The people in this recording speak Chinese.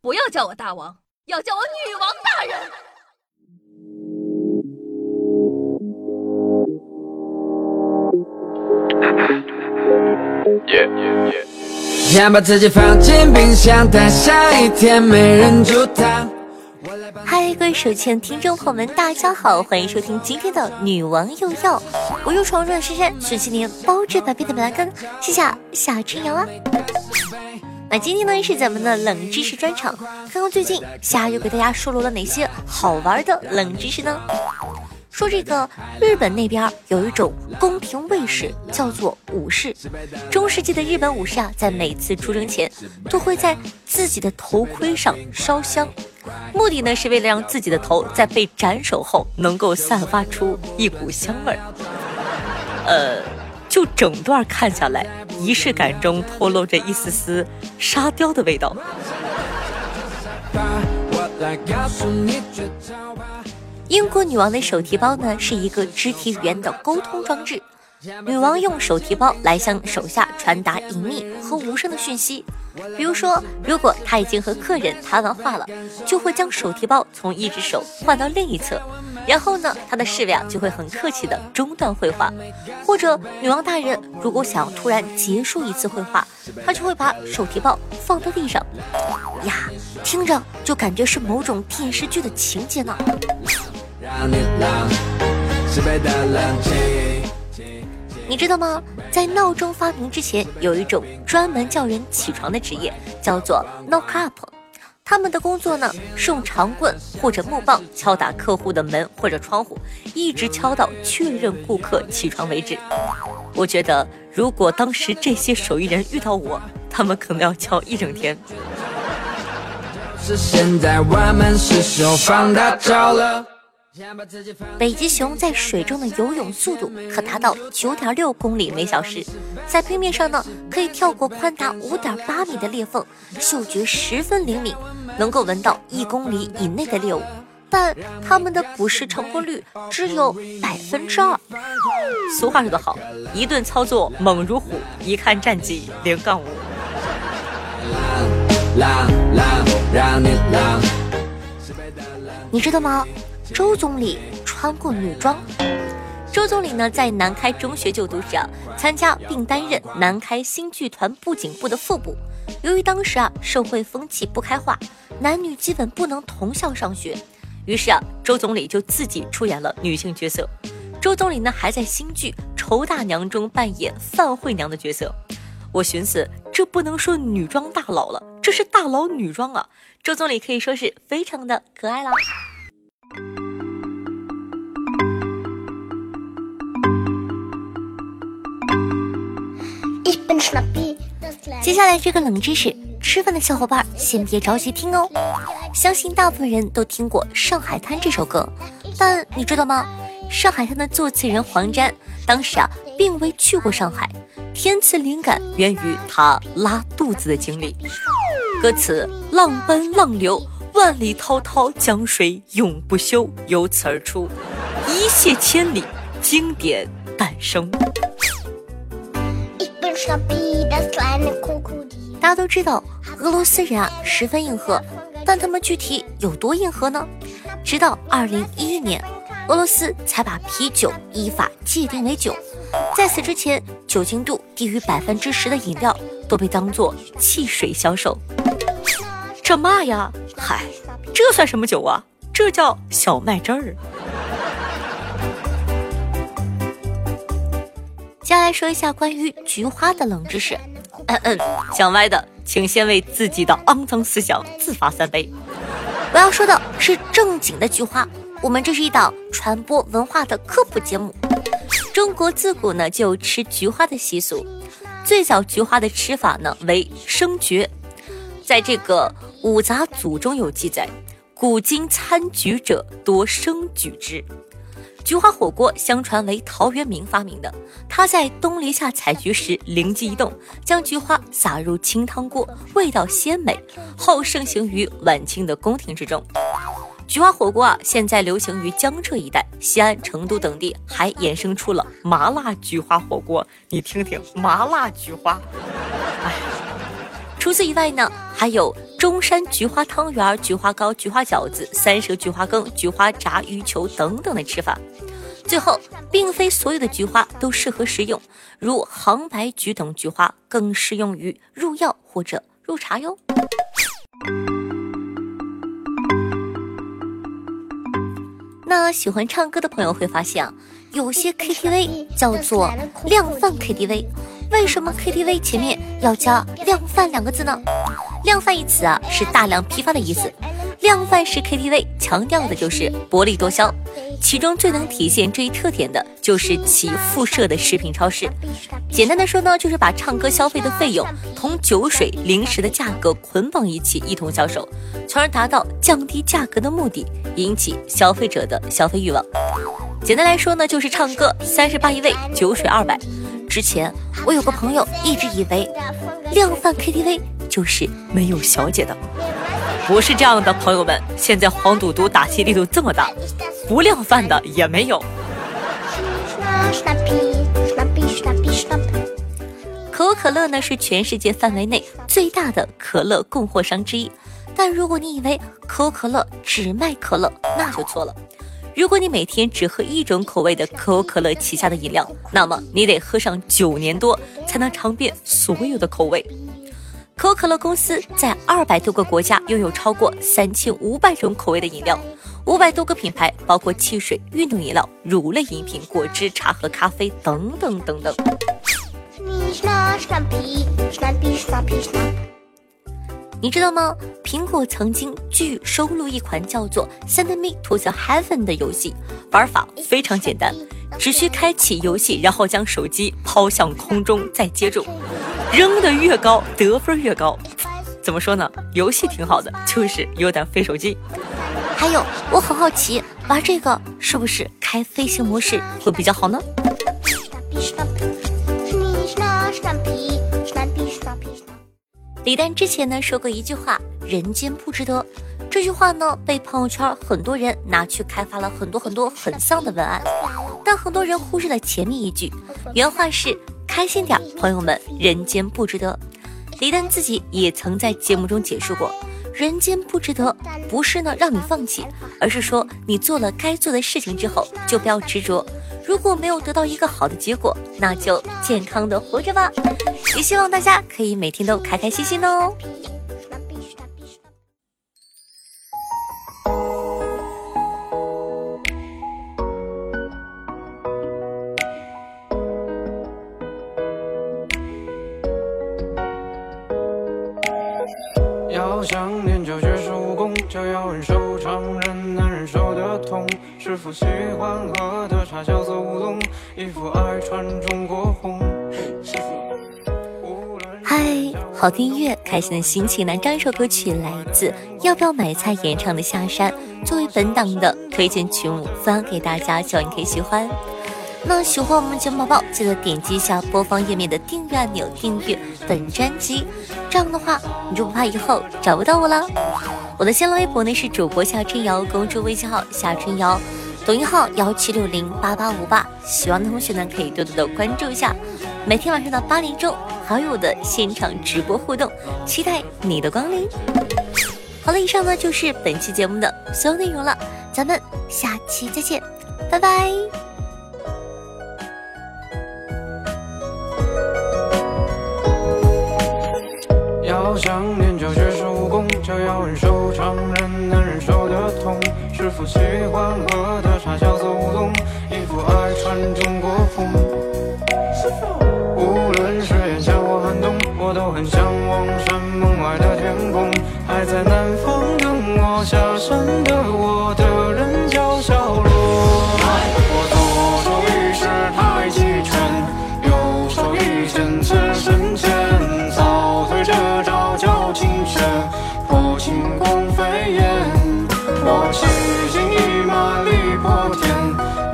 不要叫我大王，要叫我女王大人。先把自己放进冰箱，等下一天没人煮汤。嗨，各位手前听众朋友们，大家好，欢迎收听今天的女王又要，我又闯入了深山，顺其连包治百病的本来根，谢谢夏春瑶啊。那今天呢是咱们的冷知识专场，看看最近夏又给大家收录了哪些好玩的冷知识呢？说这个日本那边有一种宫廷卫士，叫做武士。中世纪的日本武士啊，在每次出征前，都会在自己的头盔上烧香，目的呢是为了让自己的头在被斩首后能够散发出一股香味儿。呃，就整段看下来，仪式感中透露着一丝丝沙雕的味道。英国女王的手提包呢，是一个肢体语言的沟通装置。女王用手提包来向手下传达隐秘和无声的讯息。比如说，如果她已经和客人谈完话了，就会将手提包从一只手换到另一侧，然后呢，她的侍卫啊就会很客气的中断绘画。或者，女王大人如果想要突然结束一次绘画，她就会把手提包放到地上。呀，听着就感觉是某种电视剧的情节呢。你知道吗？在闹钟发明之前，有一种专门叫人起床的职业，叫做 knock up。他们的工作呢，是用长棍或者木棒敲打客户的门或者窗户，一直敲到确认顾客起床为止。我觉得，如果当时这些手艺人遇到我，他们可能要敲一整天。是现在我们是手放大招了。北极熊在水中的游泳速度可达到九点六公里每小时，在冰面上呢可以跳过宽达五点八米的裂缝，嗅觉十分灵敏，能够闻到一公里以内的猎物，但它们的捕食成功率只有百分之二。俗话说得好，一顿操作猛如虎，一看战绩零杠五。你知道吗？周总理穿过女装。周总理呢，在南开中学就读时啊，参加并担任南开新剧团布景部的副部。由于当时啊，社会风气不开化，男女基本不能同校上学，于是啊，周总理就自己出演了女性角色。周总理呢，还在新剧《仇大娘》中扮演范慧娘的角色。我寻思，这不能说女装大佬了，这是大佬女装啊！周总理可以说是非常的可爱了。接下来这个冷知识，吃饭的小伙伴先别着急听哦。相信大部分人都听过《上海滩》这首歌，但你知道吗？《上海滩》的作词人黄沾当时啊，并未去过上海，填词灵感源于他拉肚子的经历。歌词：浪奔浪流，万里滔滔江水永不休，由此而出，一泻千里，经典诞生。一本傻逼大家都知道，俄罗斯人啊十分硬核，但他们具体有多硬核呢？直到二零一一年，俄罗斯才把啤酒依法界定为酒。在此之前，酒精度低于百分之十的饮料都被当做汽水销售。这嘛呀？嗨，这算什么酒啊？这叫小麦汁儿。接下来说一下关于菊花的冷知识。嗯嗯，想歪的，请先为自己的肮脏思想自罚三杯。我要说的是正经的菊花。我们这是一档传播文化的科普节目。中国自古呢就吃菊花的习俗，最早菊花的吃法呢为生菊。在这个五杂祖中有记载，古今参菊者多生举之。菊花火锅相传为陶渊明发明的。他在东篱下采菊时灵机一动，将菊花撒入清汤锅，味道鲜美，后盛行于晚清的宫廷之中。菊花火锅啊，现在流行于江浙一带，西安、成都等地还衍生出了麻辣菊花火锅。你听听，麻辣菊花。哎，除此以外呢，还有中山菊花汤圆、菊花糕、菊花饺子、三蛇菊花羹、菊花炸鱼球等等的吃法。最后，并非所有的菊花都适合食用，如杭白菊等菊花更适用于入药或者入茶哟。那喜欢唱歌的朋友会发现啊，有些 KTV 叫做量贩 KTV，为什么 KTV 前面要加量贩两个字呢？量贩一词啊是大量批发的意思，量贩式 KTV 强调的就是薄利多销。其中最能体现这一特点的就是其附设的食品超市。简单的说呢，就是把唱歌消费的费用同酒水、零食的价格捆绑一起，一同销售，从而达到降低价格的目的，引起消费者的消费欲望。简单来说呢，就是唱歌三十八一位，酒水二百。之前我有个朋友一直以为量贩 KTV 就是没有小姐的，不是这样的，朋友们。现在黄赌毒打击力度这么大。不量贩的也没有。可口可乐呢是全世界范围内最大的可乐供货商之一，但如果你以为可口可乐只卖可乐，那就错了。如果你每天只喝一种口味的可口可乐旗下的饮料，那么你得喝上九年多才能尝遍所有的口味。可口可乐公司在二百多个国家拥有超过三千五百种口味的饮料。五百多个品牌，包括汽水、运动饮料、乳类饮品、果汁、茶和咖啡等等等等。你知道吗？苹果曾经据收录一款叫做《Send Me to the Heaven》的游戏，玩法非常简单，只需开启游戏，然后将手机抛向空中，再接住，扔的越高，得分越高。怎么说呢？游戏挺好的，就是有点费手机。还有，我很好奇，玩这个是不是开飞行模式会比较好呢？李诞之前呢说过一句话：“人间不值得。”这句话呢被朋友圈很多人拿去开发了很多很多很丧的文案，但很多人忽视了前面一句，原话是：“开心点，朋友们，人间不值得。”李诞自己也曾在节目中解释过。人间不值得，不是呢让你放弃，而是说你做了该做的事情之后，就不要执着。如果没有得到一个好的结果，那就健康的活着吧。也希望大家可以每天都开开心心哦。忍受常人难忍受的痛。师傅喜欢喝的茶叫做乌龙，衣服爱穿中国红。嗨，好听音乐，开心的心情。那这一首歌曲来自要不要买菜演唱的《下山》，作为本档的推荐曲目，分享给大家，希望你可以喜欢。那喜欢我们节目宝宝，记得点击一下播放页面的订阅按钮，订阅本专辑。这样的话，你就不怕以后找不到我了。我的新浪微博呢是主播夏春瑶，公众微信号夏春瑶，抖音号幺七六零八八五八。喜欢的同学呢可以多多的关注一下。每天晚上的八点钟，还有我的现场直播互动，期待你的光临。好了，以上呢就是本期节目的所有内容了，咱们下期再见，拜拜。想练就绝功，就要忍受常人难忍受的痛。是否喜欢喝的茶叫做乌龙，衣服爱穿中国风。无论是炎夏或寒冬，我都很向往山门外的天空。还在南方等我下山。破茧